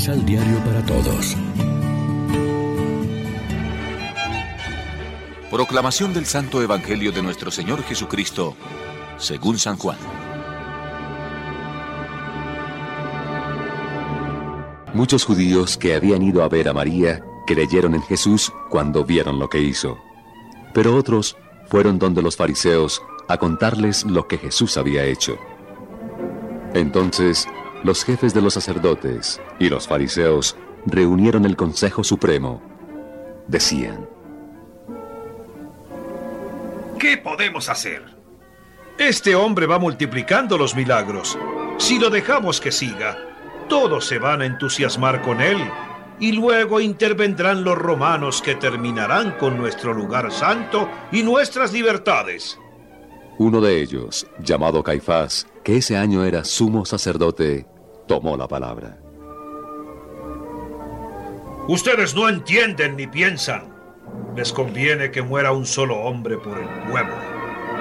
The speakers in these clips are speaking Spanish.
Misal Diario para Todos. Proclamación del Santo Evangelio de nuestro Señor Jesucristo, según San Juan. Muchos judíos que habían ido a ver a María creyeron en Jesús cuando vieron lo que hizo. Pero otros fueron donde los fariseos a contarles lo que Jesús había hecho. Entonces, los jefes de los sacerdotes y los fariseos reunieron el Consejo Supremo. Decían, ¿qué podemos hacer? Este hombre va multiplicando los milagros. Si lo dejamos que siga, todos se van a entusiasmar con él y luego intervendrán los romanos que terminarán con nuestro lugar santo y nuestras libertades. Uno de ellos, llamado Caifás, que ese año era sumo sacerdote, tomó la palabra. Ustedes no entienden ni piensan. Les conviene que muera un solo hombre por el pueblo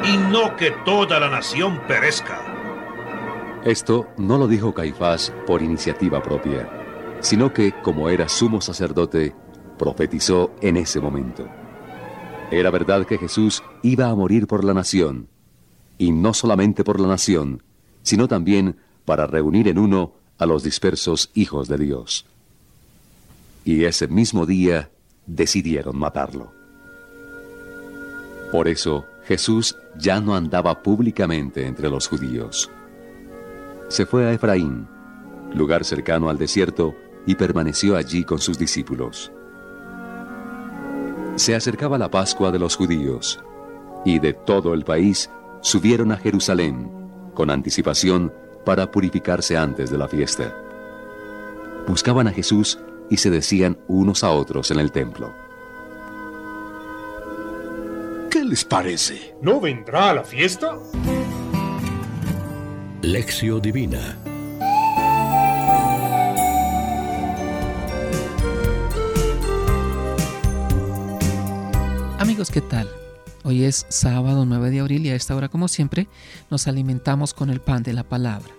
y no que toda la nación perezca. Esto no lo dijo Caifás por iniciativa propia, sino que, como era sumo sacerdote, profetizó en ese momento. Era verdad que Jesús iba a morir por la nación, y no solamente por la nación, sino también para reunir en uno a los dispersos hijos de Dios. Y ese mismo día decidieron matarlo. Por eso Jesús ya no andaba públicamente entre los judíos. Se fue a Efraín, lugar cercano al desierto, y permaneció allí con sus discípulos. Se acercaba la Pascua de los judíos, y de todo el país subieron a Jerusalén con anticipación para purificarse antes de la fiesta. Buscaban a Jesús y se decían unos a otros en el templo. ¿Qué les parece? ¿No vendrá a la fiesta? Lección Divina Amigos, ¿qué tal? Hoy es sábado 9 de abril y a esta hora, como siempre, nos alimentamos con el pan de la palabra.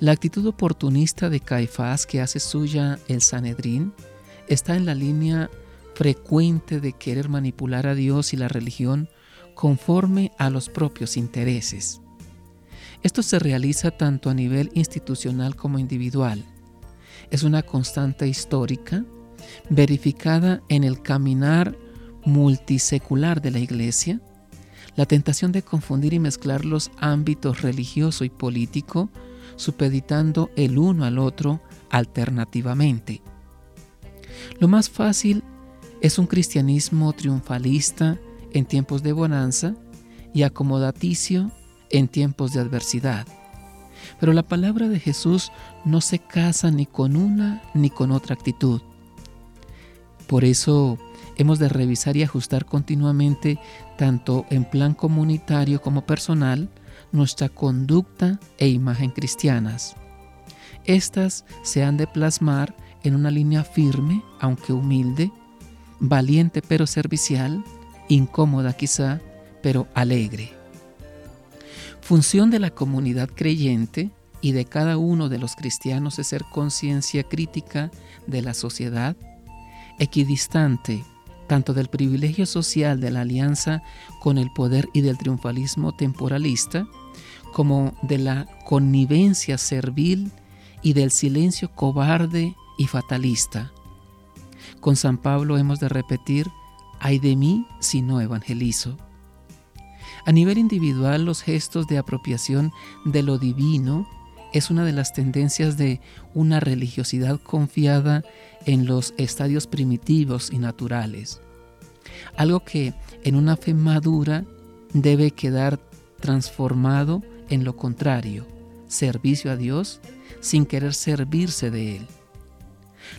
La actitud oportunista de Caifás que hace suya el Sanedrín está en la línea frecuente de querer manipular a Dios y la religión conforme a los propios intereses. Esto se realiza tanto a nivel institucional como individual. Es una constante histórica verificada en el caminar multisecular de la Iglesia, la tentación de confundir y mezclar los ámbitos religioso y político, supeditando el uno al otro alternativamente. Lo más fácil es un cristianismo triunfalista en tiempos de bonanza y acomodaticio en tiempos de adversidad. Pero la palabra de Jesús no se casa ni con una ni con otra actitud. Por eso hemos de revisar y ajustar continuamente, tanto en plan comunitario como personal, nuestra conducta e imagen cristianas. Estas se han de plasmar en una línea firme, aunque humilde, valiente pero servicial, incómoda quizá, pero alegre. Función de la comunidad creyente y de cada uno de los cristianos es ser conciencia crítica de la sociedad, equidistante tanto del privilegio social de la alianza con el poder y del triunfalismo temporalista, como de la connivencia servil y del silencio cobarde y fatalista. Con San Pablo hemos de repetir, ay de mí si no evangelizo. A nivel individual, los gestos de apropiación de lo divino es una de las tendencias de una religiosidad confiada en los estadios primitivos y naturales. Algo que en una fe madura debe quedar transformado en lo contrario, servicio a Dios sin querer servirse de Él.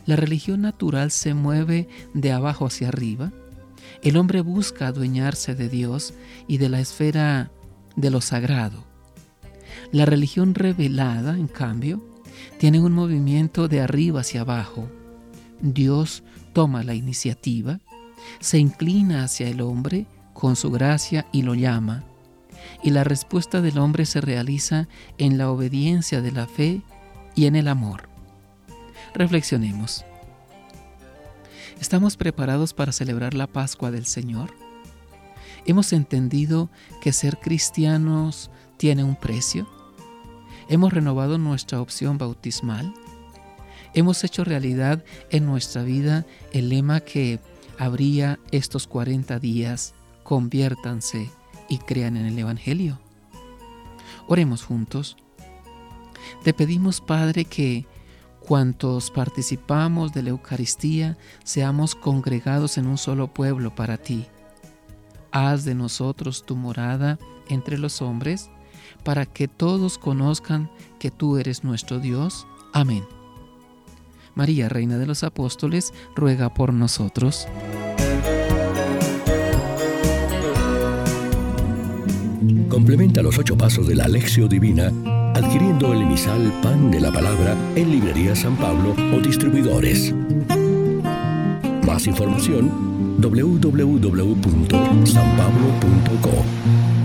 La religión natural se mueve de abajo hacia arriba. El hombre busca adueñarse de Dios y de la esfera de lo sagrado. La religión revelada, en cambio, tiene un movimiento de arriba hacia abajo. Dios toma la iniciativa, se inclina hacia el hombre con su gracia y lo llama. Y la respuesta del hombre se realiza en la obediencia de la fe y en el amor. Reflexionemos. ¿Estamos preparados para celebrar la Pascua del Señor? ¿Hemos entendido que ser cristianos tiene un precio? ¿Hemos renovado nuestra opción bautismal? ¿Hemos hecho realidad en nuestra vida el lema que habría estos 40 días, conviértanse y crean en el Evangelio? Oremos juntos. Te pedimos, Padre, que cuantos participamos de la Eucaristía seamos congregados en un solo pueblo para ti. Haz de nosotros tu morada entre los hombres, para que todos conozcan que tú eres nuestro Dios. Amén. María, Reina de los Apóstoles, ruega por nosotros. Complementa los ocho pasos de la Alexio Divina adquiriendo el emisal Pan de la Palabra en Librería San Pablo o distribuidores. Más información www.sanpablo.co